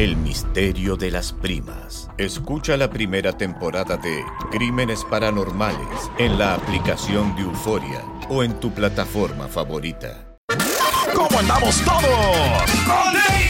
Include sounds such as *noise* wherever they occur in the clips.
El misterio de las primas. Escucha la primera temporada de Crímenes Paranormales en la aplicación de Euforia o en tu plataforma favorita. ¿Cómo andamos todos?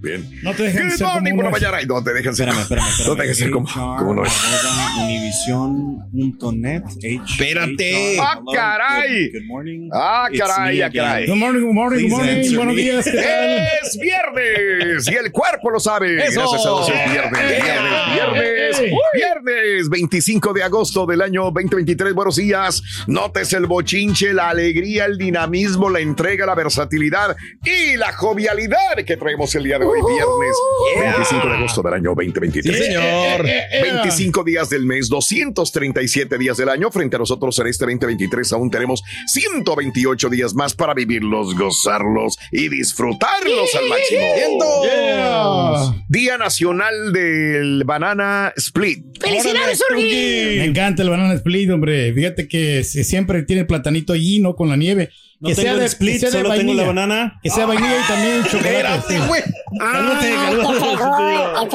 Bien. No te dejen Good ser como por la mañana. No te dejan ser Espérame, espérame, espérame. No te ser como, como uno es. Univision.net. Espérate. Ah, caray. Good morning. Ah, caray, ah, caray. Good morning, good morning, good morning. Buenos días. Es viernes y el cuerpo lo sabe. Eso. Gracias a Dios es viernes, viernes, viernes, Ey. viernes 25 de agosto del año 2023. Buenos días. Notes el bochinche, la alegría, el dinamismo, la entrega, la versatilidad y la jovialidad que traemos el día de hoy, viernes 25 de agosto del año 2023. Sí, señor. 25 días del mes, 237 días del año. Frente a nosotros en este 2023 aún tenemos 128 días más para vivirlos, gozarlos y disfrutarlos al máximo. Yeah. Día Nacional del Banana Split. ¡Felicidades, Me encanta el banana split, hombre. Fíjate que siempre tiene el platanito allí, ¿no? Con la nieve. No tengo el split, que sea de solo tengo la vainilla. banana. Que sea vainilla y también chocolate. Espérate. Cálmate, cálmate.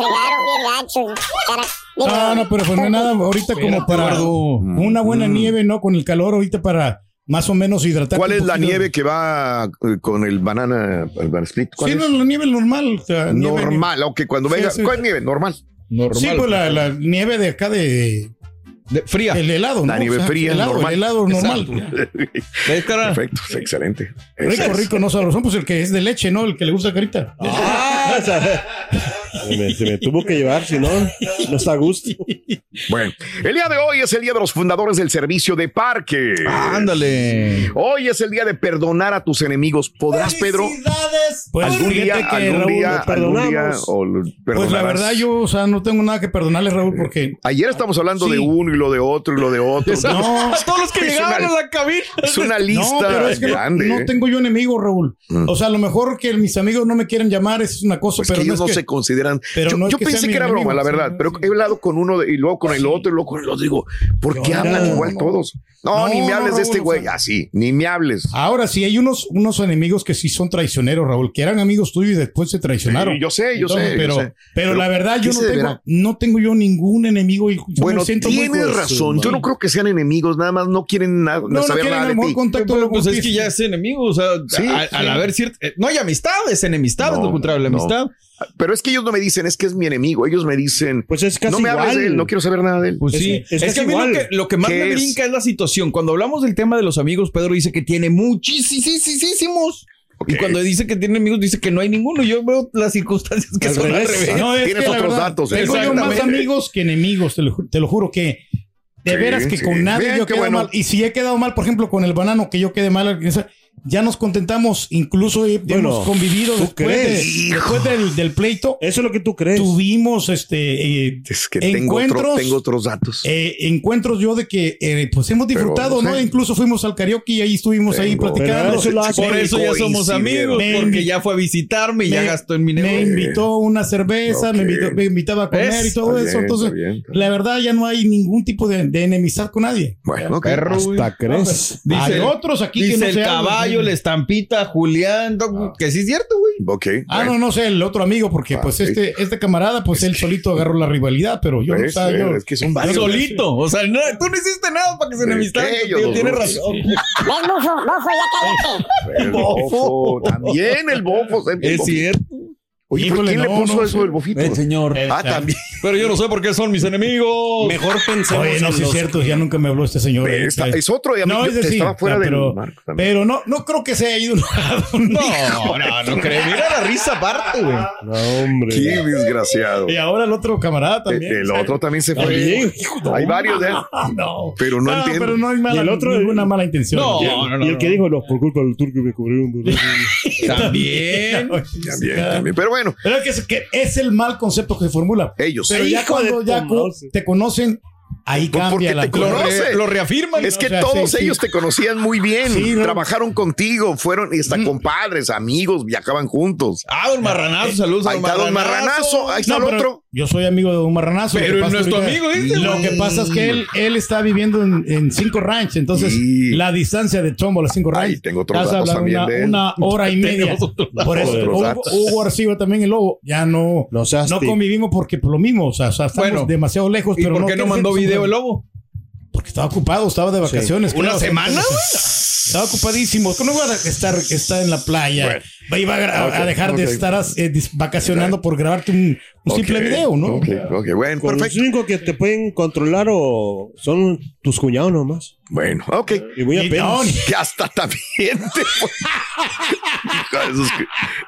No, no, pero pues no es nada ahorita como para una buena nieve, ¿no? Con el calor ahorita para más o menos hidratar. ¿Cuál es la nieve que va eh, con el banana, el banana split? ¿Cuál Sí, es? no, la nieve normal. o sea, nieve- Normal, aunque cuando Sí, venga, sí. ¿cuál es nieve? Normal. Sí, pues la, la nieve de acá de. Fría. El helado, La ¿no? nieve O sea, fría, el helado, normal. El helado normal. ¿Ves, cara? Perfecto, excelente. Rico, rico, no sabrosón, pues el que es de leche, ¿no? El que le gusta carita. Ah, *laughs* o sea, se, me, se me tuvo que llevar, si no, no está a gusto. Bueno, el día de hoy es el día de los fundadores del servicio de parque. Ándale. Hoy es el día de perdonar a tus enemigos. ¿Podrás, Pedro? Pues algún fíjate día, que, algún Raúl, día, algún día, o Pues la verdad, yo, o sea, no tengo nada que perdonarle, Raúl, porque. Ayer estamos hablando Sí. de uno y lo de otro y lo de otro. No, *laughs* Todos los que Es llegaron una- a la cabina. Es una no, lista pero es que no- grande. no, ¿eh? tengo yo enemigos, Raúl. Mm. O sea, a lo mejor que mis amigos no me quieren llamar es una cosa, Pues pero que ellos no no es que- se consideran. Pero yo no yo que pensé que era broma, la verdad, pero sí. he hablado con uno de- y luego con el otro y luego con el otro. Digo, ¿por qué No, hablan no, igual no. todos? No, No, ni me no, hables de este güey. sea- Así, ni me hables. Ahora sí, hay unos, unos enemigos que sí son traicioneros, Raúl, que eran amigos tuyos y después se traicionaron. Sí, yo sé, yo Entonces, sé, Pero, pero, Pero, la verdad, yo ¿qué no tengo, deberá? no tengo yo ningún enemigo. Y yo me Bueno, tienes razón. Yo no creo que sean enemigos, nada más no quieren na- No, no saber quieren nada de ti. contacto. Pero, pues es que ya es enemigo, o sea, Sí, a- sí. al haber cierto. eh, No hay amistad, es enemistad, es lo contrario la no. amistad. Pero es que ellos no me dicen, es que es mi enemigo. Ellos me dicen, Pues es casi no me hables igual. de él, no quiero saber nada de él. Pues Es- sí, es es, casi que a mí lo igual. que, lo que más ¿Qué me es? brinca es la situación. Cuando hablamos del tema de los amigos, Pedro dice que tiene muchísimos. Y Ok. cuando dice que tiene amigos, dice que no hay ninguno. Yo veo las circunstancias que Al son al revés. revés. No, es Tienes otros verdad, datos. Tengo yo más amigos que enemigos, te lo, te lo juro que De Sí, veras que sí. con nadie Bien, yo quedo bueno. mal. Y si he quedado mal, por ejemplo, con el banano, que yo quedé mal, ya nos contentamos, incluso Bueno, hemos convivido ¿tú después, de- después del, del pleito. Eso es lo que tú crees. Tuvimos este eh, Es que tengo, encuentros. otro- tengo otros datos. eh, encuentros yo de que eh, pues hemos disfrutado, no ¿no? sé. Incluso fuimos al karaoke y ahí estuvimos ahí platicando. Pero eso lo hace- Por eso ya somos amigos, Me porque ya fue a visitarme y ya me- gastó en mi Me negocio. invitó una cerveza, me, invitó- me invitaba a comer ¿Ves? y todo Está eso. bien, Entonces, está bien, está la verdad ya no hay ningún tipo de, de enemistad con nadie. Bueno. Perro. Hasta crees. Dice hay otros aquí que no el se caballo, güey. la estampita, Julián, do- que sí es cierto, güey. Ok. Ah, bueno. no, no sé, el otro amigo, porque pues Ah, este, este camarada, pues él solito agarró la rivalidad, pero yo no yo. Es que son varios. Solito. O sea, no, tú no hiciste nada para que se contigo, dos, Tienes razón. Ven, bofo, bofo. *laughs* El. También el bofo. el Es cierto. Oye, ¿por Híjole, quién le no, puso no eso del bofito? El señor. Eh, Ah, también. *laughs* Pero yo no sé por qué son mis enemigos. Mejor pensemos Oye, no, en sí es cierto, ya nunca me habló este señor. eh, eh, es otro. Y a mí No, ese sí, estaba fuera ah, del pero, marco también. pero no, no creo que se haya ido. *laughs* No, no, no creo. Mira la risa aparte, güey. No, hombre. Qué desgraciado. Y ahora el otro camarada El, también. el otro también se fue. También. Hay varios de él. Ah, *laughs* no. Pero no entiendo. pero no hay mala, Y el otro- ninguna mala intención. No, no, no, y el que dijo, no, por culpa del turco me cubrieron. También. También, también. Pero bueno, Pero es que es, que es el mal concepto que se formula. ellos. Pero ya Hijo cuando ya te conocen, ahí Pues porque cambia la te. Lo, conoce. re- lo reafirman. Es que O sea, todos sí, sí. ellos te conocían muy bien, Sí, ¿no? trabajaron contigo, fueron hasta compadres, amigos, viajaban juntos. Ah, don Marranazo, saludos a Ahí don está don Marranazo, ahí está No, el otro. Yo soy amigo de un marranazo. Pero es ahorita- amigo, dice, Lo que pasa es que él, él está viviendo en, en Cinco Ranch, entonces Sí. la distancia de Chombo a las Cinco Ahí Ranch. tengo otros estás datos hablando también una, de él. una hora y *laughs* media. Por eso, Hugo. Hugo Arcibo también el lobo, ya no, No convivimos porque por lo mismo, o sea, estamos demasiado lejos. ¿Y pero por qué no mandó video el lobo? Porque estaba ocupado, estaba de vacaciones. ¿Una creo. semana? Estaba ocupadísimo. ¿Cómo iba a estar, estar en la playa? Iba a, gra- Ok, a dejar de estar eh, vacacionando por grabarte un, un simple video, ¿no? Ok, ok, bueno, Con los perfecto. únicos que te pueden controlar o son tus cuñados nomás. Bueno, ok. Y muy Y apenas. ni- Que hasta también te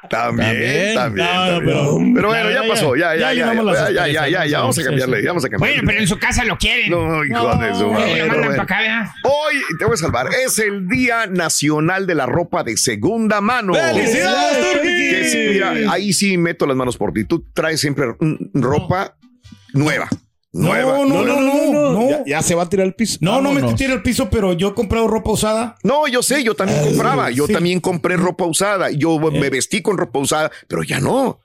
También, También. también. No, no, también. pero- Pero bueno, ya ya, pasó, ya, ya ya, ya, ya, ya, ya, ya, vamos a cambiarle, vamos a cambiarle. Bueno, pero en su casa lo quieren. No, hijo de su madre, Eh, lo pero mandan bueno. para acá, ¿verdad? Hoy, te voy a salvar, es el Día Nacional de la Ropa de Segunda Mano. ¡Felicidades, Turki! Que sí, mira, ahí sí meto las manos por ti. Tú traes siempre ropa nueva. Nueva. No, no, no, no, no. Ya, ya se va a tirar al piso. No, no me tira al piso, pero yo he comprado ropa usada. No, yo sé, yo también compraba. Yo sí. también compré ropa usada. Yo me vestí con ropa usada, pero ya no.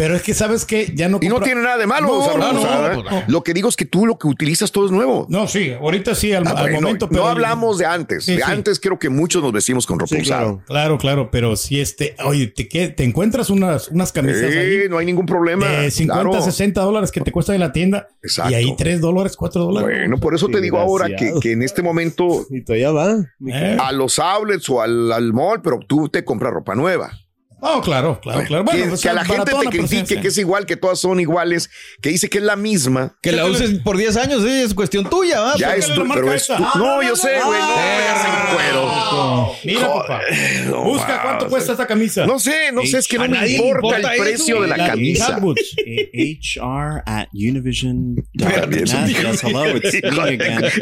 Pero es que sabes que ya no Y no tiene nada de malo No, usar no, no. Lo que digo es que tú lo que utilizas todo es nuevo. No, sí, ahorita sí, al, Ah, al momento. Pero no hablamos de antes. Sí, de sí. antes creo que muchos nos vestimos con ropa Sí, usada. claro. Claro, claro, pero si este, oye, te, que- te encuentras unas, unas camisas Sí, ahí no hay ningún problema. de 50, Claro. 60 dólares que te cuesta en la tienda. Exacto. Y ahí 3 dólares, 4 dólares. Bueno, por eso te digo ahora que, que en este momento Y todavía va. Eh. a los outlets o al, al mall, pero tú te compras ropa nueva. Oh, claro, claro, claro. que, Bueno, pues, que a la gente te critique que es igual, que todas son iguales, que dice que es la misma. Que la uses por 10 años, sí, es cuestión tuya, ¿va? Ya es tu, marca pero es esta. tu- Ah, No, no, yo no, sé, no. güey. No, ya se cuero. Mira, Joder, papá. no Busca más. cuesta cuesta esta camisa. No sé, no sé, es que no me importa importa el precio de la La camisa. HR at Univision.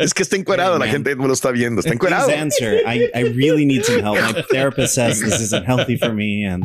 Es que está encuerado, la gente no lo está viendo, está answer. I, I really need some help. My therapist says this isn't healthy for me, and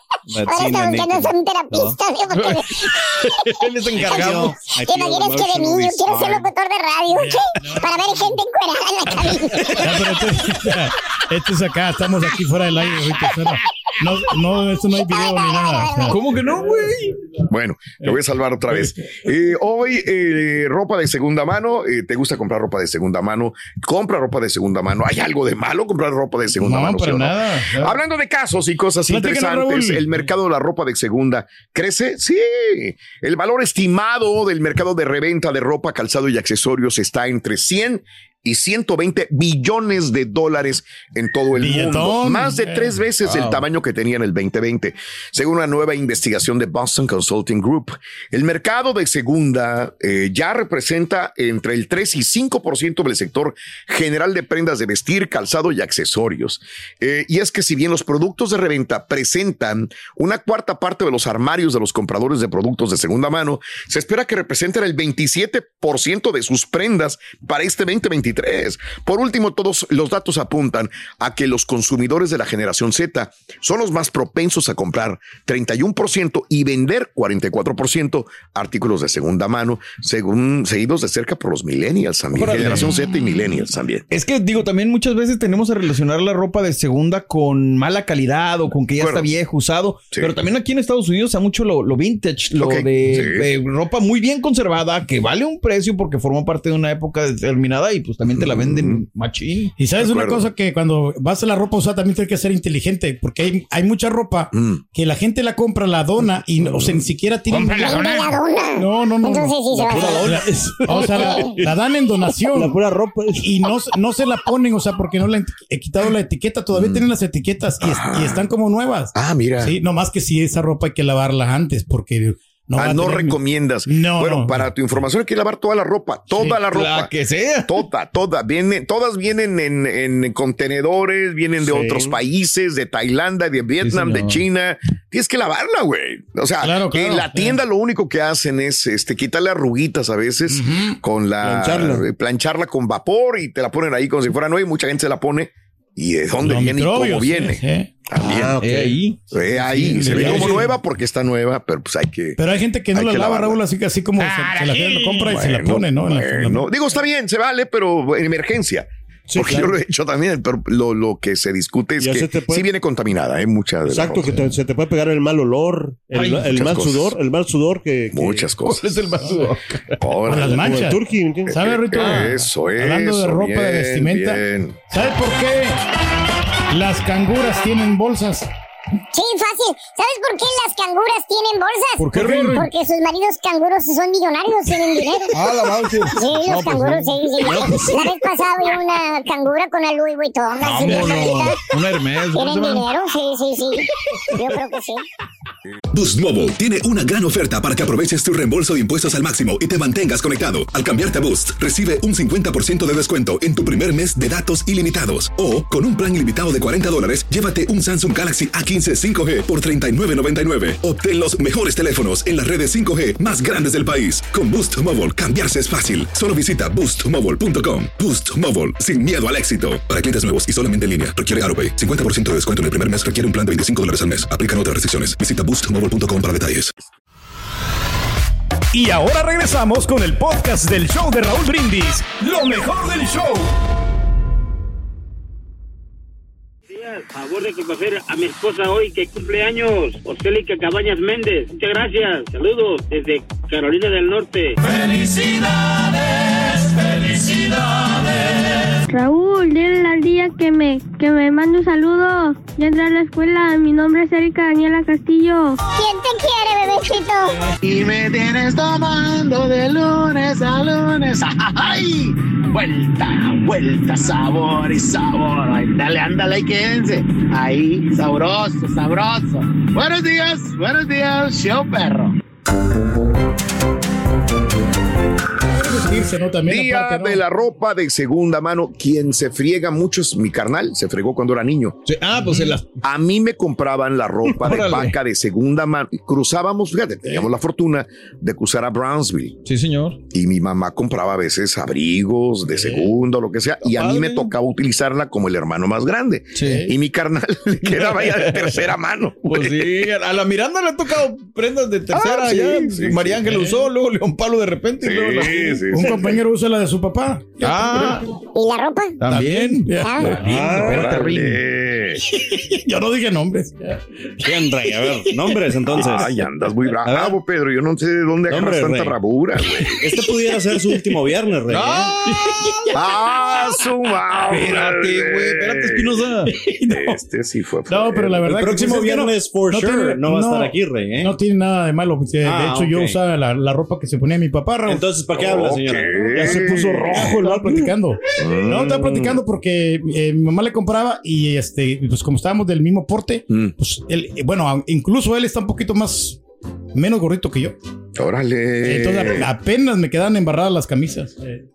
Ahora está buscando naked. un terapista, ¿sí? *laughs* Porque *laughs* Él es encargado. I *laughs* ¿Te imaginas que de niño quiero ser locutor de radio? ¿Qué? Para ver gente encuerada en la cabina. Ya, pero esto, esto es acá, estamos aquí fuera del aire No, no, esto no hay video ni nada. o sea. ¿Cómo que no, güey? Bueno, te voy a salvar otra vez. Eh, hoy, eh, ropa de segunda mano. eh, ¿Te gusta comprar ropa de segunda mano? Compra ropa de segunda mano. ¿Hay algo de malo comprar ropa de segunda No, mano? para sí no? nada. Hablando de casos y cosas interesantes, Raúl. el mercado de la ropa de segunda crece. Sí, el valor estimado del mercado de reventa de ropa, calzado y accesorios está entre 100 y 120 billones de dólares en todo el Billetón. mundo. Más de tres veces el tamaño que tenía en el 2020, según una nueva investigación de Boston Consulting Group. El mercado de segunda eh, ya representa entre el 3 y 5% del sector general de prendas de vestir, calzado y accesorios. Eh, y es que si bien los productos de reventa presentan una cuarta parte de los armarios de los compradores de productos de segunda mano, se espera que representen el 27% de sus prendas para este 2023. Por último, todos los datos apuntan a que los consumidores de la generación Z son los más propensos a comprar 31% y vender 44% artículos de segunda mano, según seguidos de cerca por los millennials también, Órale. generación Z y millennials también. Es que digo, también muchas veces tenemos a relacionar la ropa de segunda con mala calidad o con que ya Bueno. está viejo, usado. Sí. Pero también aquí en Estados Unidos hay mucho lo, lo vintage, lo de, sí. de ropa muy bien conservada, que vale un precio porque formó parte de una época determinada y pues también te la venden machín. Y sabes una cosa que cuando vas a la ropa usada también tienes que ser inteligente, porque hay, hay mucha ropa Mm. que la gente la compra, la dona y no, o sea, ni siquiera tiene. ¿Dónde la dona? No, no, no. Entonces sí se La va. O sea, la, la dan en donación. La pura ropa. Y no, no se la ponen, o sea, porque no le han he quitado la etiqueta. Todavía tienen las etiquetas y, es- y están como nuevas. Mm. Ah, mira. Sí, nomás que si esa ropa hay que lavarla antes, porque no Ah, a no tener- recomiendas. No, bueno, no. para tu información hay que lavar toda la ropa, toda Sí, la La ropa. que sea. Toda, toda. Viene, todas vienen en, en contenedores, vienen de Sí. otros países, de Tailandia, de Vietnam, de. China. Tienes que lavarla, güey. O sea, Claro, en la tienda lo único que hacen es este, quitarle arruguitas a veces con la Plancharla. eh, plancharla con vapor y te la ponen ahí como si fuera nueva y mucha gente se la pone. ¿Y de dónde Los viene y cómo viene? sí, sí. También. Ah. Eh, ahí. Eh, ahí Sí, se ve como sí. nueva porque está nueva, pero pues hay que. Pero hay gente que no la que lava, lavarla. Raúl, así que así como se, se la, compra y se la pone, ¿no? La- la-. Digo, está bien, se vale, pero en emergencia. Sí, porque claro. yo lo he hecho también, pero lo, lo que se discute es Ya que puede- sí viene contaminada, hay mucha de Exacto, que te- se te puede pegar el mal olor, el, Ay, el muchas mal cosas. sudor, el mal sudor que, que- Muchas ¿Cuál cosas. es el más sudor? Con las manchas. ¿Sabe, Rito? Eso, eso. Hablando de ropa, de vestimenta. bien. ¿Sabes por qué las canguras tienen bolsas? Sí, fácil. ¿Sabes por qué las canguras tienen bolsas? ¿Por qué, Rui? Porque sus maridos canguros son millonarios, tienen dinero. Ah, la mouse. Sí, los No, pues, canguros, sí, sí. La vez pasada vi una cangura con el Louis Vuitton. Vámonos. Un Hermes. ¿cómo se ¿Tienen dinero? Sí, sí, sí. Yo creo que sí. Boost Mobile tiene una gran oferta para que aproveches tu reembolso de impuestos al máximo y te mantengas conectado. Al cambiarte a Boost, recibe un 50% de descuento en tu primer mes de datos ilimitados. O, con un plan ilimitado de 40 dólares, llévate un Samsung Galaxy A15 5G por $39.99. Obtén los mejores teléfonos en las redes 5G más grandes del país. Con Boost Mobile, cambiarse es fácil. Solo visita boostmobile.com. Boost Mobile, sin miedo al éxito. Para clientes nuevos y solamente en línea, requiere AroPay. 50% de descuento en el primer mes requiere un plan de 25 dólares al mes. Aplican otras restricciones. Visita boostmobile.com para detalles. Y ahora regresamos con el podcast del show de Raúl Brindis. Lo mejor del show. Favor de conocer a mi esposa hoy que cumple años, Oselica Cabañas Méndez. Muchas gracias. Saludos desde Carolina del Norte. Felicidades, felicidades. Raúl, dile al día que me, que me mande un saludo. Ya entré a la escuela. Mi nombre es Erika Daniela Castillo. ¿Quién te quiere, bebecito? Y me tienes tomando de lunes a lunes. ¡Ay! Vuelta, vuelta, sabor y sabor. Ándale, ándale, y quédense. Ahí, sabroso, sabroso. Buenos días, buenos días, show perro. Vestirse, ¿no? También Día aparte, ¿no? de la ropa de segunda mano. Quien se friega mucho es mi carnal. Se fregó cuando era niño. Ah, pues en las. A mí me compraban la ropa de paca de segunda mano. Cruzábamos, fíjate, teníamos la fortuna de cruzar a Brownsville. Sí, señor. Y mi mamá compraba a veces abrigos de segunda o lo que sea. Y a mí me tocaba utilizarla como el hermano más grande. Sí. Y mi carnal *laughs* le quedaba ya de tercera mano. *laughs* Pues sí, a la Miranda le ha tocado prendas de tercera. Ah, sí, ya. sí, María sí. Ángel usó, luego León Palo de repente. y luego la- Un compañero usa la de su papá. Ah, ¿Y la ropa? también. Ah. Espérate, Rin. Órale. Yo no dije nombres. ¿Quién, Rey? A ver, nombres entonces. Ay, andas muy bravo, Pedro. Yo no sé de dónde agarras tanta Rey. bravura, güey. Este pudiera ser su último viernes, Rey. ¿eh? ¡Ah, su madre! Espérate, güey, espérate, Espinosa. *laughs* Este sí fue. No, pero la verdad El que, próximo es que no- viernes, for sure, tiene- no va a estar aquí, Rey, ¿eh? No tiene nada de malo. De, de Ah, hecho, yo usaba la, la ropa que se ponía mi papá, Raúl. Entonces, ¿para qué habla, Ok, Ya se puso rojo el Estaba platicando. Mm. No, estaba platicando porque eh, mi mamá le compraba y este, pues como estábamos del mismo porte, Mm. pues él, bueno, incluso él está un poquito más, menos gordito que yo. Órale. Entonces apenas me quedan embarradas las camisas. Eh,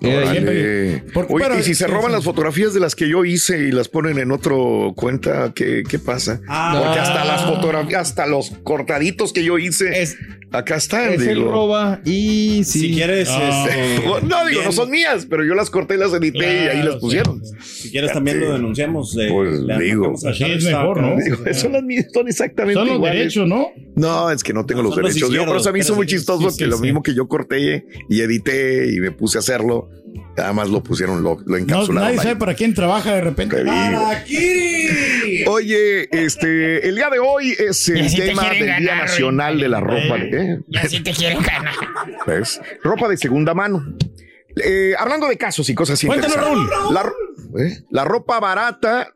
porque- Oye, pero- y si se sí, roban sí. las fotografías de las que yo hice y las ponen en otro cuenta, ¿qué, qué pasa? Ah. Porque hasta las fotografías, hasta los cortaditos que yo hice, acá están. Es el digo. roba y sí. Si quieres, este, *laughs* No, digo, bien, no son mías, pero yo las corté y las edité y ahí las pusieron. Si quieres también lo denunciamos. eh, Pues digo. Así es Shutterstock, mejor, ¿no? Digo, son las mías, son exactamente Son los iguales. derechos, ¿no? No, es que no tengo los derechos. Yo, por eso a mí hizo muy pero sí, chistoso sí, que sí, lo sí. mismo que yo corté y edité y me puse a hacerlo, además lo pusieron, lo, lo No, encapsularon. nadie ahí. sabe para quién trabaja de repente. Te digo. Oye, este, el día de hoy es el tema del Día Nacional de la Ropa. ¿eh? Ya sí te quieren ganar. ¿Ves? Ropa de segunda mano. Eh, hablando de casos y cosas así. Cuéntanos. La, ro- ¿eh? la ropa barata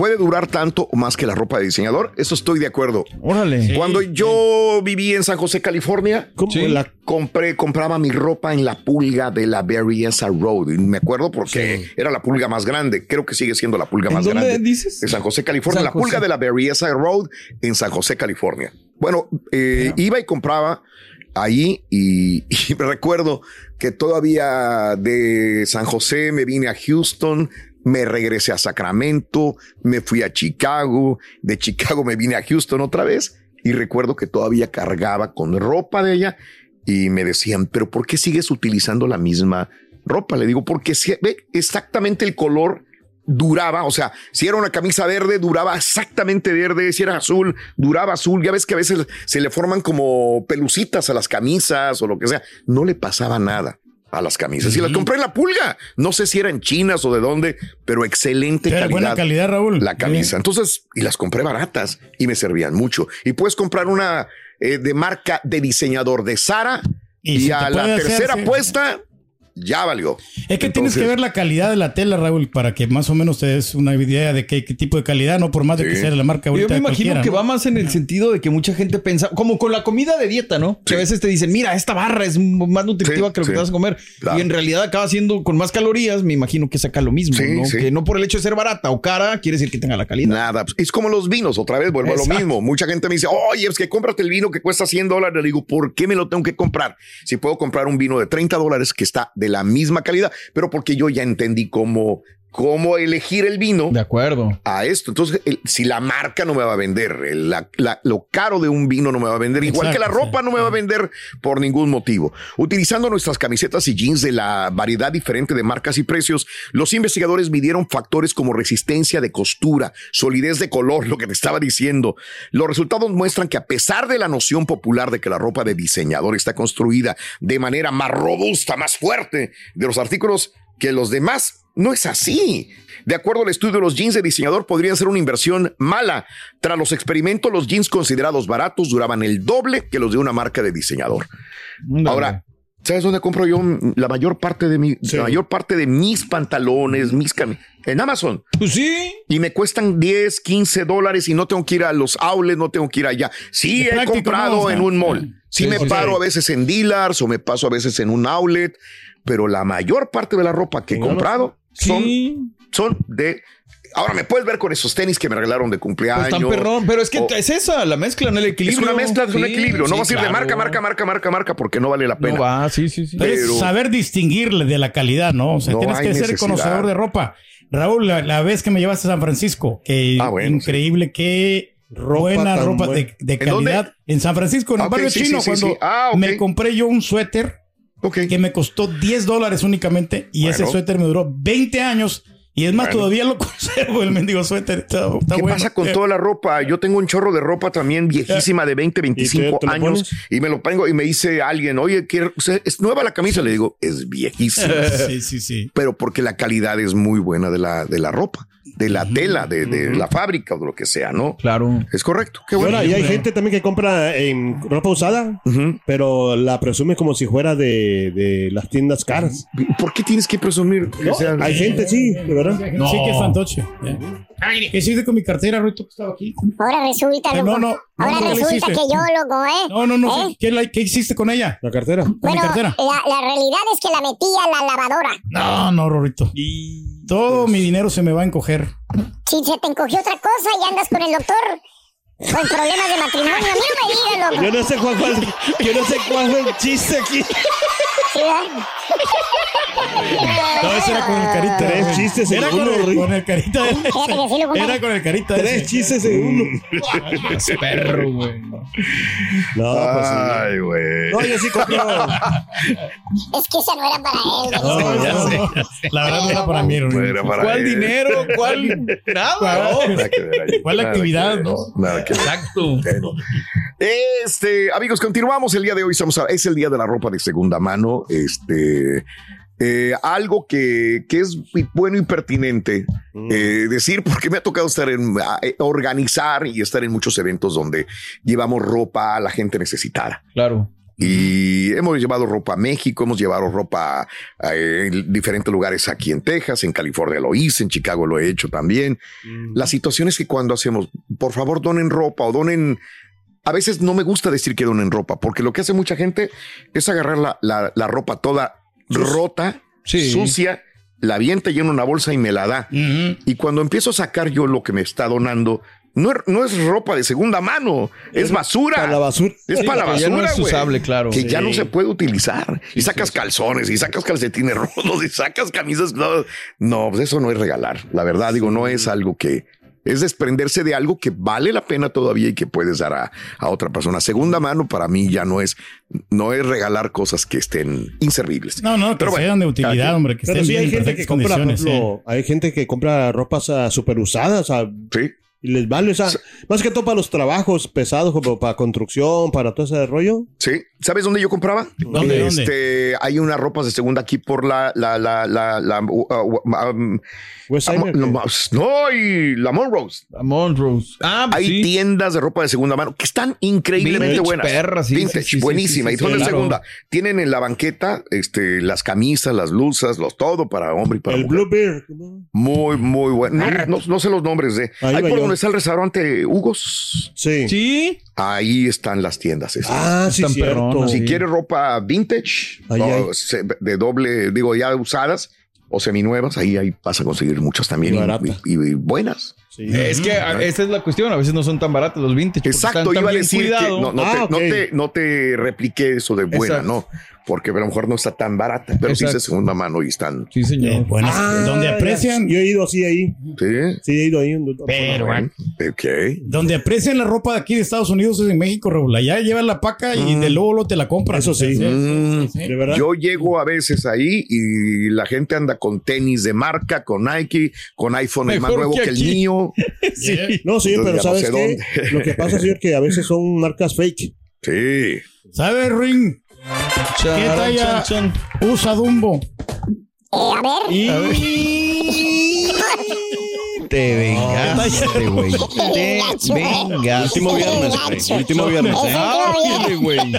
puede durar tanto o más que la ropa de diseñador. Eso estoy de acuerdo. Órale. Cuando yo viví en San José, California, ¿Cómo Sí. la- compré, compraba mi ropa en la pulga de la Berryessa Road. Y me acuerdo porque era la pulga más grande. Creo que sigue siendo la pulga ¿En más dónde grande. dices? En San José, California. San la pulga de la Berryessa Road en San José, California. Bueno, eh, iba y compraba ahí y, *laughs* y me recuerdo que todavía de San José me vine a Houston. Me regresé a Sacramento, me fui a Chicago, de Chicago me vine a Houston otra vez y recuerdo que todavía cargaba con ropa de ella y me decían, pero ¿por qué sigues utilizando la misma ropa? Le digo, porque ve exactamente el color duraba, o sea, si era una camisa verde, duraba exactamente verde, si era azul, duraba azul, ya ves que a veces se le forman como pelucitas a las camisas o lo que sea, no le pasaba nada a las camisas. Y las compré en la pulga, no sé si eran chinas o de dónde, pero excelente Era calidad. buena calidad, Raúl. La camisa. Entonces, y las compré baratas y me servían mucho. Y puedes comprar una eh, de marca de diseñador de Sara Y y, si te a la hacer, tercera sí. apuesta ya valió. Es que tienes que ver la calidad de la tela, Raúl, para que más o menos te des una idea de qué, qué tipo de calidad, no por más de que sea la marca Yo ahorita me imagino que ¿no? va más en el sentido de que mucha gente piensa, como con la comida de dieta, ¿no? Que a veces te dicen, mira, esta barra es más nutritiva Sí, que lo que te vas a comer. Claro. Y en realidad acaba siendo con más calorías, me imagino que saca lo mismo, Sí, ¿no? sí. Que no por el hecho de ser barata o cara, quiere decir que tenga la calidad. Nada, pues, es como los vinos, otra vez vuelvo a lo mismo. Mucha gente me dice, oye, es que cómprate el vino que cuesta 100 dólares. Le digo, ¿por qué me lo tengo que comprar? Si puedo comprar un vino de 30 dólares que está de la misma calidad, pero porque yo ya entendí cómo, cómo elegir el vino De acuerdo. a esto. Entonces, el- si la marca no me va a vender, el- la- la- lo caro de un vino no me va a vender, igual que la ropa no me va a vender por ningún motivo. Utilizando nuestras camisetas y jeans de la variedad diferente de marcas y precios, los investigadores midieron factores como resistencia de costura, solidez de color, lo que te estaba diciendo. Los resultados muestran que a pesar de la noción popular de que la ropa de diseñador está construida de manera más robusta, más fuerte de los artículos que los demás, no es así. De acuerdo al estudio, los jeans de diseñador podrían ser una inversión mala. Tras los experimentos, los jeans considerados baratos duraban el doble que los de una marca de diseñador. Ahora, ¿sabes dónde compro yo la mayor parte de mi, la mayor parte de mis pantalones, mis camisas? En Amazon. Pues sí. Y me cuestan 10, 15 dólares y no tengo que ir a los outlets, no tengo que ir allá. Sí, he comprado ¿no? O sea, en un mall. Sí, sí, me sí, paro a veces en dealers o me paso a veces en un outlet, pero la mayor parte de la ropa que he comprado son, Sí. son de... Ahora me puedes ver con esos tenis que me regalaron de Pues cumpleaños. tan perrón, pero es que o- es esa, la mezcla, ¿no? El es equilibrio. una mezcla, es un equilibrio. No sí, vas a ir de marca, marca, marca, marca, marca, porque no vale la pena. No va, sí, sí, sí. Pero es saber distinguirle de la calidad, ¿no? O sea, No tienes que ser conocedor de ropa. Raúl, la, la vez que me llevaste a San Francisco, que Ah, bueno, increíble, qué Ropa buena ropa de, de calidad. En San Francisco, en Ah, el ok, barrio sí, chino, sí, sí, cuando sí. Ah, me compré yo un suéter Ok. que me costó 10 dólares únicamente y ese Bueno. suéter me duró 20 años. Y es más, Bueno. todavía lo *laughs* conservo, el mendigo suéter. Está, está ¿Qué bueno. pasa con Eh, toda la ropa? Yo tengo un chorro de ropa también viejísima de 20, 25 te lo años y me lo pongo y me dice alguien, oye, ¿qué- o sea, ¿es nueva la camisa? Le digo, es viejísima. *laughs* Sí, sí, sí. Pero porque la calidad es muy buena de la, de la ropa, de la tela, de, de la fábrica o de lo que sea, ¿no? Claro. Es correcto. Qué Y bueno. ahora, y hay gente también que compra en ropa usada, pero la presume como si fuera de, de las tiendas caras. ¿Por qué tienes que presumir que No, sea- hay gente, sí, de verdad. Cartera? Sí, que es fantoche. ya. ¿Qué hiciste con mi cartera, Ruito, que estaba aquí? Ahora resulta, Eh, loco. no, no, no, Ahora ¿qué le resulta que yo, loco, ¿eh? No, no, no. ¿Eh? ¿Qué, la- qué hiciste con ella? La cartera. ¿Con mi Bueno, cartera? la, la realidad es que la metí a la lavadora. No, no, Rorrito. Todo mi dinero se me va a encoger. Si se te encogió otra cosa y andas con el doctor con problemas de matrimonio, a mí no me digas, loco. Yo no sé cuál fue, yo no sé cuál fue el chiste aquí. No, *laughs* ese era con el carita. Tres güey. chistes en Era con uno, el, con el carita. Era con el carita. Tres chistes en uno. Perro, güey. No, pues sí. Ay, güey. No, yo sí compré. Es que esa no era para él. No, no. La verdad no era para mí. No era para ¿Cuál él. dinero? ¿Cuál? *laughs* Nada. ¿Cuál actividad, no? Nada que ver. Exacto. Este, amigos, continuamos el día de hoy. Estamos a- es el día de la ropa de segunda mano. Este, eh, algo que, que es bueno y pertinente eh, decir, porque me ha tocado estar en a- eh, organizar y estar en muchos eventos donde llevamos ropa a la gente necesitada. Claro. Y hemos llevado ropa a México, hemos llevado ropa eh, en diferentes lugares aquí en Texas, en California lo hice, en Chicago lo he hecho también. La situación es que cuando hacemos, por favor, donen ropa o donen. A veces no me gusta decir que donen ropa, porque lo que hace mucha gente es agarrar la, la- la ropa toda rota, Sí. sucia, la avienta y en una bolsa y me la da. Y cuando empiezo a sacar yo lo que me está donando, no, es- no es ropa de segunda mano, es basura. Para la basura. Es Sí, para la que ya basura, no es usable, claro. Que ya no se puede utilizar. y sacas calzones, y sacas calcetines *laughs* rotos, y sacas camisas. No, no, pues eso no es regalar. La verdad, digo, no es algo que es desprenderse de algo que vale la pena todavía y que puedes dar a, a otra persona. Segunda mano para mí ya no es, no es regalar cosas que estén inservibles. No, no, que Pero bueno, sean de utilidad, hombre, que Pero estén sí bien hay en gente que compra, por condiciones. ¿eh? ejemplo, hay gente que compra ropas ah, super usadas, Sí. Y les vale, o sea, más que todo para los trabajos pesados, como para construcción, para todo ese rollo. Sí. ¿Sabes dónde yo compraba? ¿Dónde, este, Hay unas ropas de segunda aquí por la, la, la, la, la, uh, uh, um, no, no, y la Monrose. A Montrose. Ah, pues Hay sí. tiendas de ropa de segunda mano que están increíblemente Vintage, buenas. perra, sí, Vintage, sí, sí, sí, buenísima. sí, y sí, son de claro. segunda. Tienen en la banqueta este, las camisas, las blusas, los todo para hombre y para El mujer. Blue Bear. Muy, muy bueno. No, no- no sé los nombres de. Ahí Ahí va por. Donde está el restaurante Hugos. Sí. Sí. Ahí están las tiendas. esas. Ah, sí, Están cierto. Si quieres ropa vintage, Ahí o hay. se- de doble, digo, ya usadas o seminuevas, ahí, ahí vas a conseguir muchas también Y y, y- y buenas. Sí. Es que a- esa es la cuestión. A veces no son tan baratos los vintage. Exacto, están iba a decir que cuidados. no, no Ah, te, no, ok. te, no te repliqué eso de buena, Exacto. no, porque a lo mejor no está tan barata, pero sí es de segunda mano y están. Sí, señor. Eh, buenas, Ah, donde ya. aprecian, Yo he ido así ahí. Sí, Sí, he ido ahí. pero bueno, ok. donde aprecian la ropa de aquí de Estados Unidos es en México, Raúl. Allá llevan la paca y de luego lo te la compran. Eso sí. Mm, De verdad. Yo llego a veces ahí y la gente anda con tenis de marca, con Nike, con iPhone el más Mejor nuevo que que, el mío. *laughs* Sí. *laughs* No, sí, Entonces, pero no ¿sabes sé qué? dónde. Lo que pasa, señor, que a veces son marcas fake. *laughs* Sí. ¿Sabes, Ring? ¿Qué talla chan, chan. usa Dumbo? Eh, a ver. Te vengaste, güey. Te eh. vengaste. Último viernes, güey. Último viernes. ¿eh? Ah, güey.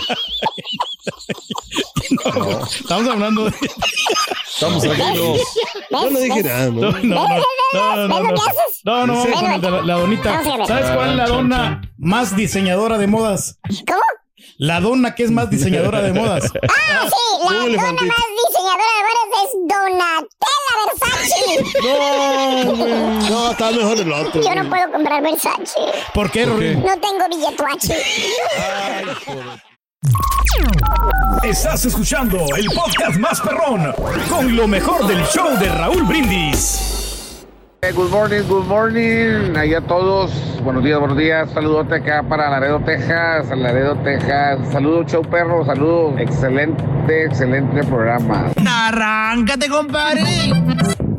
Estamos hablando de. Estamos tranquilos. Yo no dije nada, ¿no? No, no, no. No, no, no. ¿Ves lo que haces? No, no, vamos ¿Ves con lo el de la, la donita. A ver. ¿Sabes cuál es la dona más diseñadora de modas? ¿Cómo? La dona que es más diseñadora de modas. *laughs* Ah, sí, la dona más diseñadora de veras es Donatella Versace. *laughs* No, güey. No, está mejor el otro. Yo no puedo comprar Versace. ¿Por qué, Rory? No tengo billetuache. Estás escuchando el podcast más perrón con lo mejor del show de Raúl Brindis. Eh, Good morning, good morning. Ahí a todos. Buenos días, buenos días. Saludote acá para Laredo, Texas. Laredo, Texas. Saludos, show perro. Saludos. Excelente, excelente programa. Arráncate, compadre.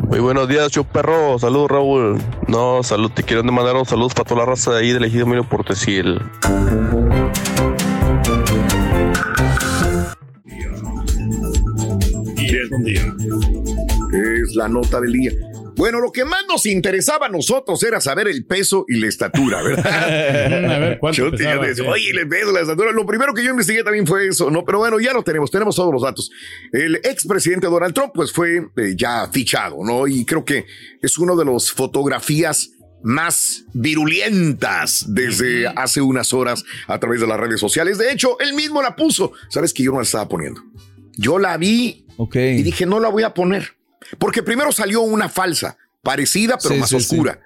Muy buenos días, show perro. Saludos, Raúl. No, salud. Te quiero mandar un saludo para toda la raza de ahí del ejido Emilio Portesil. Y es un día. Es la nota del día. Bueno, lo que más nos interesaba a nosotros era saber el peso y la estatura, ¿verdad? *laughs* A ver, ¿cuánto Yo te pesaba? decía, Oye, el peso, la estatura. Lo primero que yo investigué también fue eso, ¿no? Pero bueno, ya lo tenemos, tenemos todos los datos. El expresidente Donald Trump, pues fue eh, ya fichado, ¿no? Y creo que es uno de los fotografías más virulentas desde hace unas horas a través de las redes sociales. De hecho, él mismo la puso. Sabes que yo no la estaba poniendo. Yo la vi y dije, no la voy a poner. Porque primero salió una falsa, parecida pero Sí, más sí, oscura.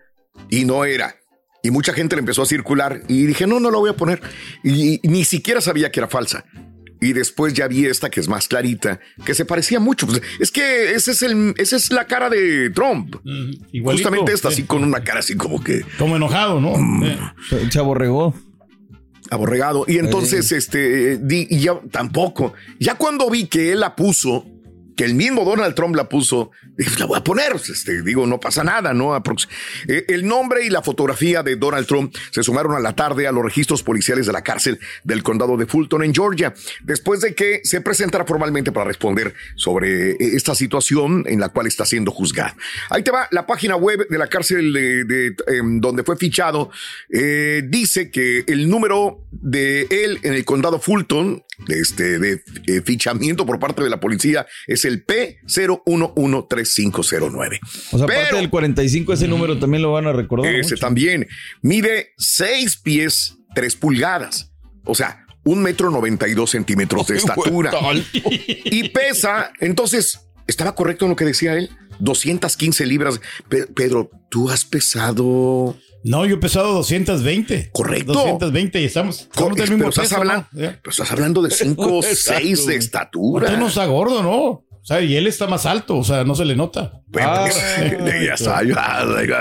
Y no era. Y mucha gente le empezó a circular. Y dije, no, no la voy a poner. Y, y ni siquiera sabía que era falsa. Y después ya vi esta que es más clarita, que se parecía mucho. Pues, es que ese es el, esa es la cara de Trump. igualito, Justamente esta, sí. así con una cara así como que Como enojado, ¿no? Eh. Se aborregó. aborregado. Y entonces, este, di- y ya tampoco. Ya cuando vi que él la puso, que el mismo Donald Trump la puso, dije, la voy a poner. Este, digo, no pasa nada, ¿no? Eh, el nombre y la fotografía de Donald Trump se sumaron a la tarde a los registros policiales de la cárcel del condado de Fulton en Georgia, después de que se presentara formalmente para responder sobre eh, esta situación en la cual está siendo juzgado. Ahí te va la página web de la cárcel de, em, donde fue fichado. eh, dice que el número de él en el condado Fulton, este de eh, fichamiento por parte de la policía, es el P0113509. O sea, aparte del 45, ese número también lo van a recordar. Ese mucho. también. Mide 6 pies 3 pulgadas. O sea, un metro 92 centímetros de *laughs* estatura. Y pesa, entonces, ¿estaba correcto en lo que decía él? 215 libras. Pe- Pedro, tú has pesado. No, yo he pesado 220. Correcto. 220 y estamos, estamos del mismo pero, estás peso, hablando, ¿no? Pero estás hablando de 5 *laughs* Exacto. 6 de estatura. Usted no está gordo, ¿no? O sea, y él está más alto, o sea, no se le nota. Bueno, *laughs* ya *laughs* está, ya, ya.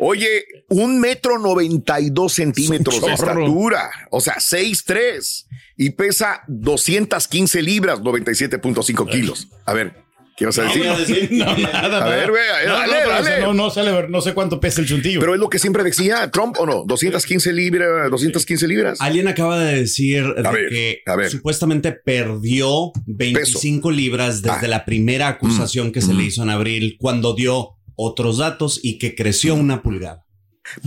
Oye, un metro noventa y dos centímetros de estatura. O sea, seis tres y pesa 215 libras, 97.5 kilos. A ver, ¿qué vas a decir? *laughs* No, *laughs* nada. A ver, ve, no, dale, no, dale. no, no, sale, no sé cuánto pesa el chuntillo. Pero es lo que siempre decía Trump, ¿o no? 215 libras, 215 libras. Alguien acaba de decir de A ver, que supuestamente perdió 25 libras desde Ah. la primera acusación que se Mm. le hizo en abril cuando dio otros datos y que creció una pulgada.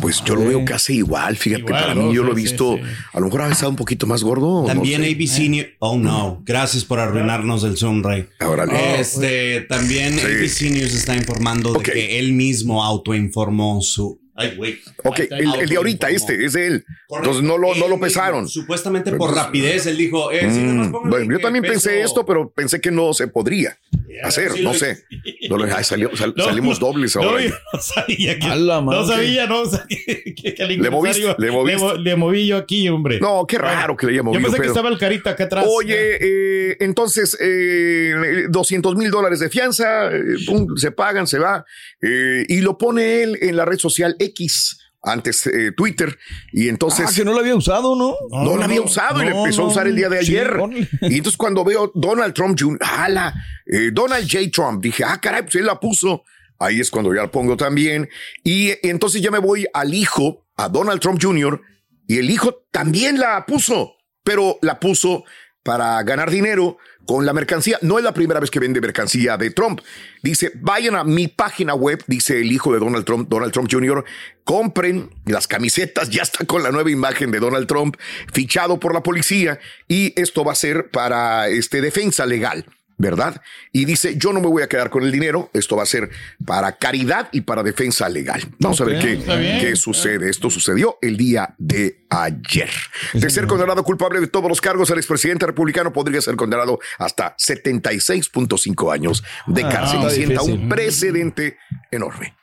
Pues yo lo veo casi igual, fíjate, Igual, para mí yo lo he visto, sí, a lo mejor ha estado un poquito más gordo. no También sé. ABC News. Oh no, gracias por arruinarnos el Zoom, Rey. Órale. Este, también Sí. ABC News está informando de que él mismo autoinformó su. Ay, güey. Ok, el, el de ahorita, este, es de él. Entonces no lo, no lo pesaron. Supuestamente por rapidez, él dijo, eh, sí, nomás Mm, póngale bueno, yo también pensé peso- esto, pero pensé que no se podría hacer, sí no lo sé. No lo- ay, salió- sal- No, salimos no, dobles no, ahora. no sabía que. No sabía, no. sea, que, que- que al ¿Le moviste? ¿Le moviste? mo- le moví yo aquí, hombre. No, qué raro que le haya movido, Yo pensé que estaba el carita acá atrás. Oye, eh, entonces, eh, 200 mil dólares de fianza, eh, pum, se pagan, se va, eh, y lo pone él en la red social X, antes eh, Twitter, y entonces... Ah, que no lo había usado, ¿no? No, la había usado y le empezó a usar el día de ayer. y entonces cuando veo Donald Trump Jr., ¡ala! Eh, Donald J. Trump, dije, ah, caray, pues él la puso. Ahí es cuando ya la pongo también. Y entonces ya me voy al hijo, a Donald Trump Jr., y el hijo también la puso, pero la puso para ganar dinero con la mercancía. No es la primera vez que vende mercancía de Trump. Dice, vayan a mi página web, dice el hijo de Donald Trump, Donald Trump Jr., compren las camisetas, ya está con la nueva imagen de Donald Trump, fichado por la policía, y esto va a ser para este, defensa legal. ¿Verdad? Y dice, yo no me voy a quedar con el dinero, esto va a ser para caridad y para defensa legal. Vamos a ver qué, qué sucede. Esto sucedió el día de ayer. De ser condenado culpable de todos los cargos, el expresidente republicano podría ser condenado hasta 76.5 años de Ah, cárcel. y sienta difícil. un precedente enorme.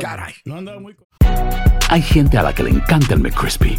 Caray. Hay gente a la que le encanta el McCrispy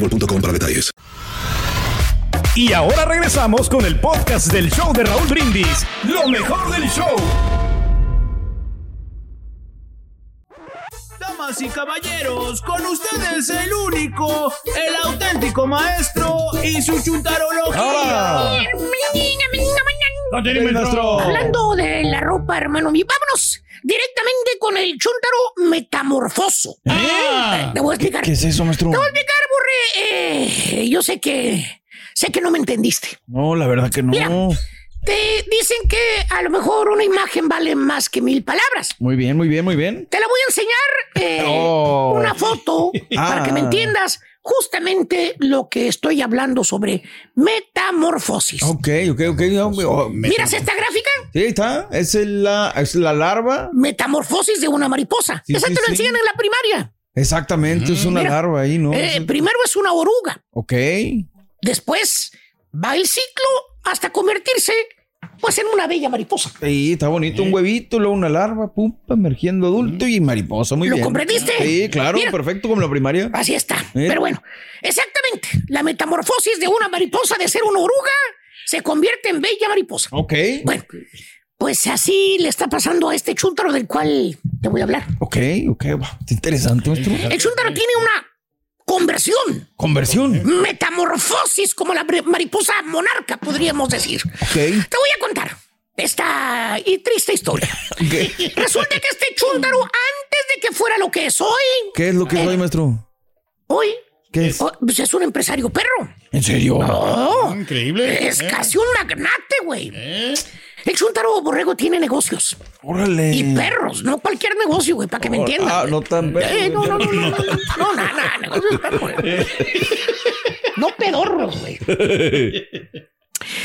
boostmobile.com para detalles. Y ahora regresamos con el podcast del show de Raúl Brindis. Lo mejor del show. Damas y caballeros, con ustedes el único, el auténtico maestro y su chuntarología. Hablando de la ropa, hermano mío, vámonos directamente con el chúntaro metamorfoso. Ah. Te voy a explicar. ¿Qué es eso, maestro? Te voy a explicar, Burre. Eh, yo sé que sé que no me entendiste. No, la verdad que no. Mira. Te dicen que a lo mejor una imagen vale más que mil palabras. Muy bien, muy bien, muy bien. Te la voy a enseñar eh, Oh. una foto *laughs* para Ah. que me entiendas justamente lo que estoy hablando sobre metamorfosis. Ok, ok, ok. oh, ¿Miras esta gráfica? Sí, está. Es la, es la larva. Metamorfosis de una mariposa. Sí, Esa sí, te lo sí. enseñan en la primaria. Exactamente, es una Mira, larva ahí, ¿no? Eh, primero es una oruga. Ok. Después va el ciclo hasta convertirse pues en una bella mariposa. Sí, está bonito. Un huevito, luego una larva, pum, emergiendo adulto y mariposa. Muy ¿Lo bien. comprendiste? Sí, claro, Mira. perfecto, como la primaria. Así está. Eh. Pero bueno, exactamente. La metamorfosis de una mariposa de ser una oruga se convierte en bella mariposa. Ok. Bueno, pues así le está pasando a este chúntaro del cual te voy a hablar. Ok, ok. wow, está interesante, maestro. El chúntaro tiene una conversión, Conversión. metamorfosis como la mariposa monarca, podríamos decir. Ok. Te voy a contar esta y triste historia. *laughs* Resulta que este chúntaro, antes de que fuera lo que es hoy, ¿Qué es lo que soy, maestro? hoy ¿Qué es? oh, pues es un empresario perro. ¿En serio? No, Increíble. es Eh. casi un magnate, güey. El chúntaro borrego tiene negocios. Órale. Y perros, no cualquier negocio, güey, para que me entiendan. Ah, no tan perro. Eh, no, no, no, no, no, nada, negocios perros, güey. No pedorros, güey.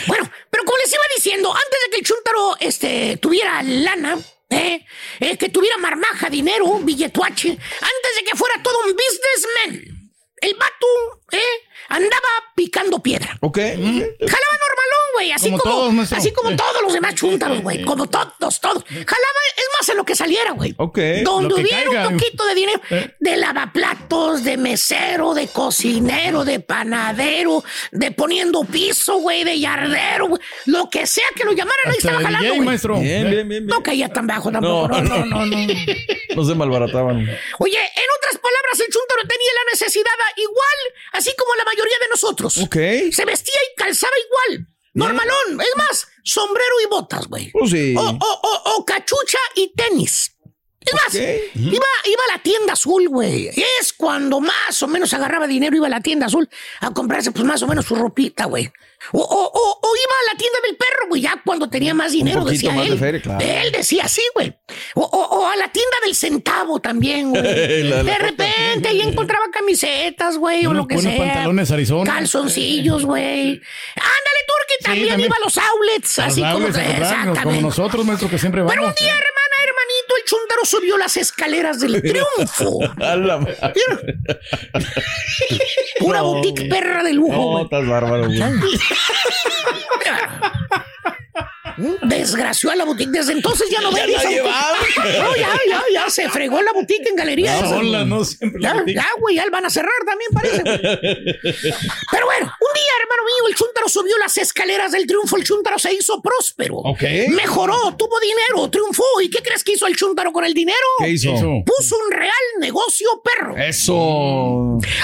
Bueno, pero como les iba diciendo, antes de que el chúntaro este, tuviera lana, eh, eh, que tuviera marmaja, dinero, billetuache, antes de que fuera todo un businessman, el vato eh, andaba picando piedra. Ok. Jalaba normalón, güey, así Como como, todos, maestro. así como todos los demás chúntaros, güey, como todos, todos. Jalaba, es más, en lo que saliera, güey. Ok. Donde hubiera caiga. un poquito de dinero, Eh. de lavaplatos, de mesero, de cocinero, de panadero, de poniendo piso, güey, de yardero, güey. Lo que sea que lo llamaran, ahí Hasta estaba de jalando, DJ, güey. maestro. Bien, bien, bien. bien. No caía tan bajo tampoco, no, no, no, no. No se malbarataban. Oye, en otras palabras, el chúntaro necesidad igual, así como la mayoría de nosotros. Ok. Se vestía y calzaba igual. Normalón, es más, sombrero y botas, güey. Pues sí. O, o- o- o cachucha y tenis. Es más, iba, iba a la tienda azul, güey. Es cuando más o menos agarraba dinero, iba a la tienda azul a comprarse, pues más o menos su ropita, güey. O, o- o- o iba a la tienda del perro, güey, ya cuando tenía más dinero, decía más de él. feria, claro. Él decía así, güey. O, a la tienda del centavo también, güey. *laughs* De repente ahí encontraba camisetas, güey, o lo que sea. pantalones Arizona. Calzoncillos, güey. Ándale, Turki, también, también. iba a los outlets, Los así como, outlets como exactamente. nosotros, maestro, que siempre Pero un vamos. día, hermana, chúntaro subió las escaleras del triunfo. *laughs* A la madre. Una No. boutique perra de lujo, No, estás bárbaro, güey. *laughs* Desgració a la boutique. Desde entonces ya no Ya la esa boutique. llevaron. No, ya, ya, ya se fregó la boutique en galería. esa. Sola, no siempre Ya, güey, ya van a cerrar también, parece. Pero bueno, un día, hermano mío, el chúntaro subió las escaleras del triunfo. El chúntaro se hizo próspero. Ok. Mejoró, tuvo dinero, triunfó. ¿Y qué crees que hizo el chúntaro con el dinero? ¿Qué hizo? Puso un real negocio perro. Eso.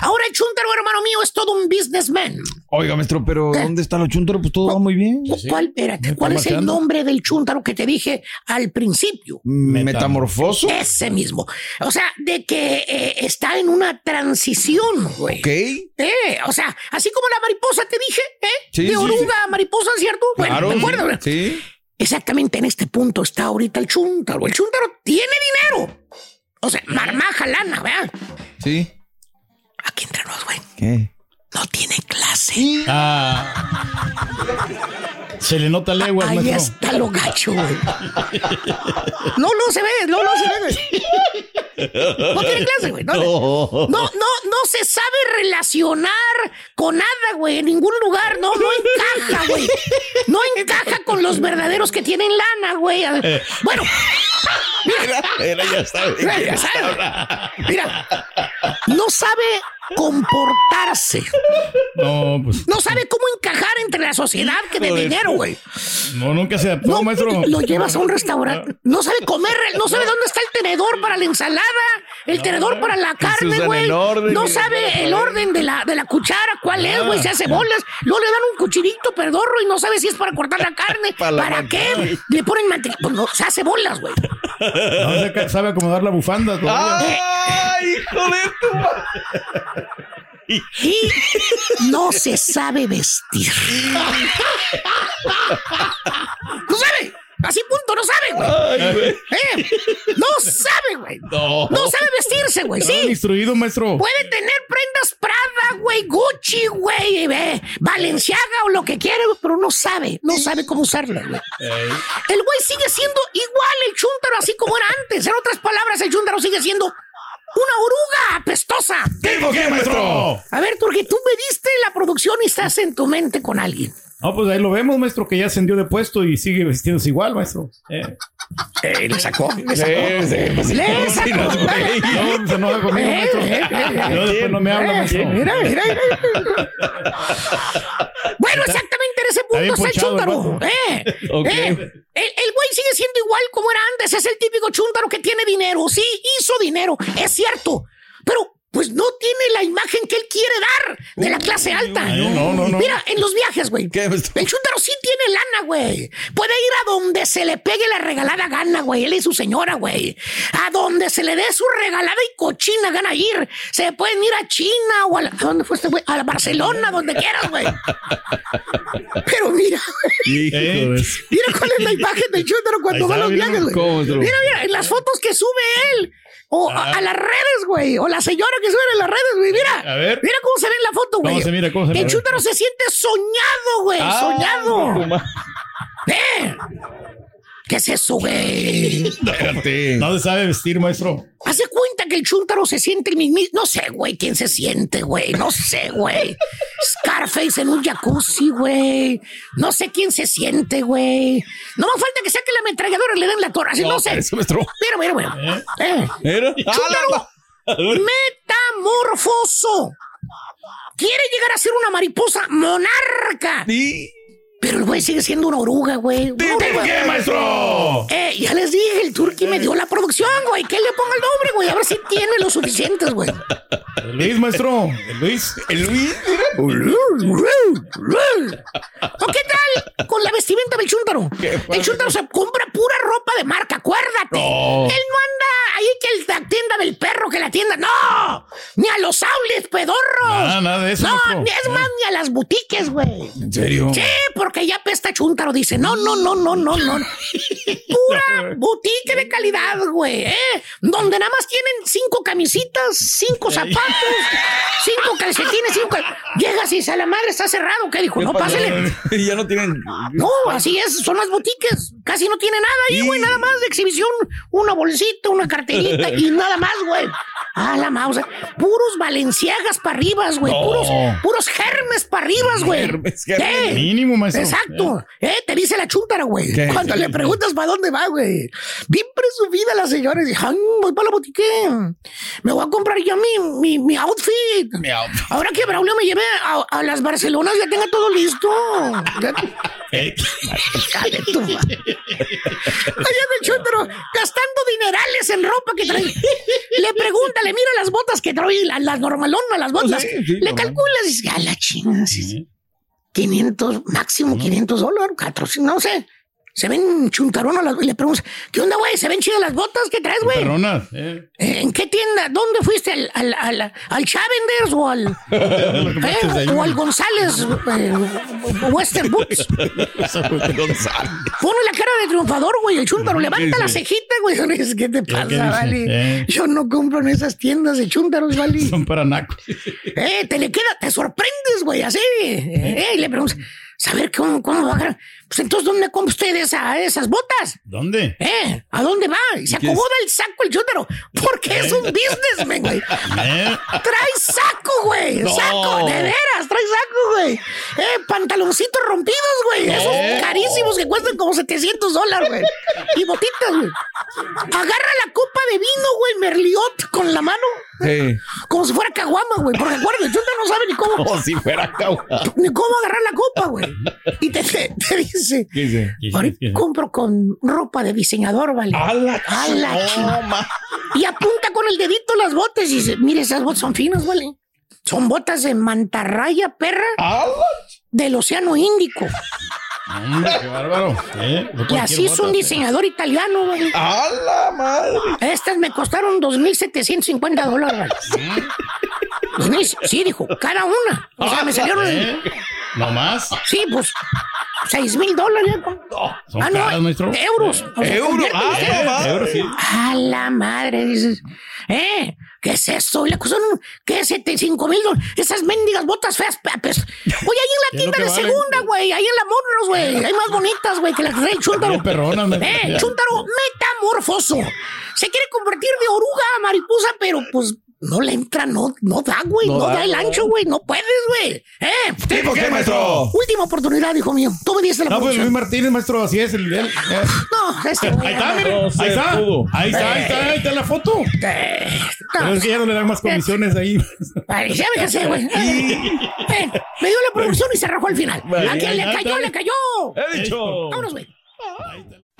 Ahora el chúntaro, hermano mío, es todo un businessman. Oiga, maestro, pero ¿dónde está lo chúntaro? Pues todo va muy bien. ¿Cuál, espérate, ¿cuál es el nombre del chúntaro que te dije al principio? Metamorfoso. Ese mismo. O sea, de que eh, está en una transición, güey. Ok. Eh, o sea, así como la mariposa te dije, ¿eh? Sí, de sí, oruga a mariposa, ¿cierto? Claro. bueno, ¿te acuerdas? Sí. Exactamente en este punto está ahorita el chúntaro. El chúntaro tiene dinero. O sea, marmaja lana, ¿verdad? Sí. Aquí entre nos, güey. ¿Qué? Comportarse. Ah. Se le nota leguas, Ahí maestro. está lo gacho, güey. No, no se ve, no, no se ve, güey. No tiene clase, güey. No, no, no, no se sabe relacionar con nada, güey. En ningún lugar. No, no encaja, güey. No encaja con los verdaderos que tienen lana, güey. Bueno. Mira, Era, ya sabe. Mira, ya sabe. Mira, no sabe comportarse. No, pues. No sabe cómo encajar entre la sociedad que de dinero, güey. No, nunca se adaptó, maestro. Lo llevas a un restaurante. No sabe comer, no sabe dónde está el tenedor para la ensalada, el tenedor para la carne, güey. No sabe el orden de la, de la cuchara, cuál es, güey. Se hace bolas. Luego le dan un cuchillito pedorro y no sabe si es para cortar la carne. Para *laughs* ¿Para, la qué? Le ponen mantequilla. Pues no, se hace bolas, güey. No se- sabe acomodar la bufanda todavía. ¡Ay, hijo de tu Y no se sabe vestir. No sabe. Así punto, no sabe, Ay, güey. güey. Eh, No sabe, güey. No. No sabe vestirse, güey. Sí. instruido, maestro. Puede tener prendas Prada, güey, Gucci, güey, eh, Valenciaga o lo que quiera, pero no sabe, no sabe cómo usarla, güey. El güey sigue siendo igual el chúntaro, así como era antes. En otras palabras, el chúntaro sigue siendo una oruga apestosa. ¿Tipo qué, maestro? A ver, Turki, tú me diste la producción y estás en tu mente con alguien. No, pues ahí lo vemos, maestro, que ya ascendió de puesto y sigue vistiéndose igual, maestro. Eh. Eh, le sacó, le sacó. pues. Le sacó. no, güey. No, se enoja conmigo, Eh, eh, eh, No, después no me habla. Mira, mira, mira. Bueno, exactamente en ese punto está el chúntaro. Eh, eh, el, el güey sigue siendo igual como era antes. Es el típico chúntaro que tiene dinero. Sí, hizo dinero. Es cierto. Pero, pues no tiene la imagen que él quiere dar de la clase alta. Ay, no, no, no. Mira, en los viajes, güey. El chúntaro sí tiene lana, güey. Puede ir a donde se le pegue la regalada gana, güey. Él y su señora, güey. A donde se le dé su regalada y cochina gana ir. Se pueden ir a China o a, la- ¿a dónde fue este güey? A la Barcelona, donde quieras, güey. *laughs* Pero mira, de- Mira cuál es la imagen del chúntaro cuando va a los viajes, güey. Mira, mira, en las fotos que sube él. O a, a las redes, güey. O la señora que sube en las redes, güey. Mira. A ver. Mira cómo se ve en la foto, güey. ¿Cómo se mira? ¿Cómo se chúntaro se siente soñado, güey. Ah, soñado. ¿Eh? ¿Qué es eso, güey? Espérate. No se sabe vestir, maestro. Hace cuenta que el chúntaro se siente el mismo. No sé, güey, quién se siente, güey. No sé, güey. Scarface en un jacuzzi, güey. No sé quién se siente, güey. No más falta que saque la ametralladora y le den la torre. Así no, No, sé. eso, maestro. Mira, mira, mira. Eh. Mira. Chúntaro metamorfoso. Quiere llegar a ser una mariposa monarca. Pero el güey sigue siendo una oruga, güey. Oruga. qué, maestro? Eh, ya les dije, el turqui me dio la producción, güey. Que él le ponga el nombre, güey. A ver si tiene lo suficientes, güey. El Luis, maestro. El Luis. El Luis. ¿O qué tal con la vestimenta del chúntaro? El chúntaro se compra pura ropa de marca, acuérdate. No. Él no anda ahí que el- la tienda del perro, que la tienda. ¡No! Ni a los outlets, pedorros. Nada, nada de eso, No, es más, ni a las boutiques, güey. ¿En serio? Sí, porque ya pesta chúntaro, dice. No, no, no, no, no, no. *laughs* Pura boutique de calidad, güey, ¿eh? Donde nada más tienen cinco camisitas, cinco zapatos, cinco calcetines, cinco... cal- Llegas y dice, a la madre está cerrado. ¿Qué dijo? No, pásale. *laughs* ya no tienen. No, así es, son las boutiques. Casi no tiene nada ahí, güey, nada más de exhibición. Una bolsita, una carterita *laughs* y nada más, güey. Ah, la mouse. Puros valenciagas para arriba, güey. No. Puros, puros germes para arriba, güey. ¿Qué? Mínimo, maestro. Exacto. Eh, te dice la chúntara, güey. Cuando le preguntas para dónde va, güey. Bien presumida la señora. Dice, "Ay, voy para la boutique. Me voy a comprar ya mi, mi, mi outfit. Ahora que Braulio me lleve a, a las Barcelonas, ya tenga todo listo. Ya- Eh. Allá del chúntaro, gastando dinerales en ropa que trae. Le pregunta, le mira las botas que trae, la- las normalonas, las botas. Sí, sí, le normal. calcula y dice, a la chinga, sí, sí. 500, máximo 500 dólares, 400, no sé. Se ven chuntaronas las- y le preguntas, ¿qué onda, güey? ¿Se ven chidas las botas que traes, güey? Perronas, eh. Eh, ¿En qué tienda? ¿Dónde fuiste? ¿Al, al, al, al Chavenders o al, *laughs* eh, o al González eh, Western Boots? *laughs* Pone la cara de triunfador, güey, el chúntaro. Levanta la cejita, güey. *laughs* ¿Qué te pasa, vale? Eh. Yo no compro en esas tiendas de chúntaros, vale. Son para nacos. Eh, te le queda, te sorprendes, güey, así. Eh, y le preguntas, ¿saber cómo, cómo va a agarrar? Pues entonces, ¿dónde compra usted esa- esas botas? ¿Dónde? ¿Eh? ¿A dónde va? Y se acomoda el saco el chúntaro. Porque es un businessman, güey. ¿Eh? Trae saco, güey. No. Saco, de veras, trae saco, güey. Eh, pantaloncitos rompidos, güey. Esos ¿Eh? carísimos que cuestan como 700 dólares, güey. Y botitas, güey. Agarra la copa de vino, güey, Merliot con la mano. Como si fuera caguama, güey. Porque acuérdate, el no sabe ni cómo. Como si fuera caguama. Ni cómo agarrar la copa, güey. Y te, te, te dice. Ahorita compro con ropa de diseñador, ¿vale? A la A la Y apunta con el dedito las botas y dice, mire, esas botas son finas, ¿vale? Son botas de mantarraya, perra, del Océano Índico. Hombre, qué bárbaro. ¿eh? Y así es un diseñador italiano, güey. ¡A la madre! Estas me costaron 2.750 dólares, mil- Sí, dijo, cada una. O sea, me salieron... ¿Eh? ¿No más? Sí, pues, 6 mil dólares. Son Ah, no, caras, maestro. euros. O sea, Euro, conviértelo ah, no más. Euros, sí. A la madre, dices. ¿Eh? ¿Qué es eso? Le costaron, ¿qué? ¿Siete, cinco mil dólares? Esas mendigas botas feas. pe- Oye, ahí en ¿Qué la *laughs* tienda de vale? segunda, güey. Ahí en la Monros, güey. *laughs* Hay más bonitas, güey, que las que trae el chúntaro. Bien perronas, me- Eh, chúntaro metamorfoso. Se quiere convertir de oruga a mariposa, pero pues no le entra, no, no da, güey. No No, da. da el ancho, güey. No puedes, güey. ¿Eh? ¿Tipo qué, maestro? Última oportunidad, hijo mío. Tú me diste la No, pues. Luis Martínez, maestro, así es el. el- eh. No, este. Ahí está, mire. No Ahí está. Ahí está, ahí está, ahí está la foto. Eh, Pero no, es que ya no le dan más comisiones ahí. Ay, ya güey. *laughs* Eh, me dio la producción y se rajó al final. ¿A quién le cayó? ¡Le cayó! He dicho. Vámonos, güey.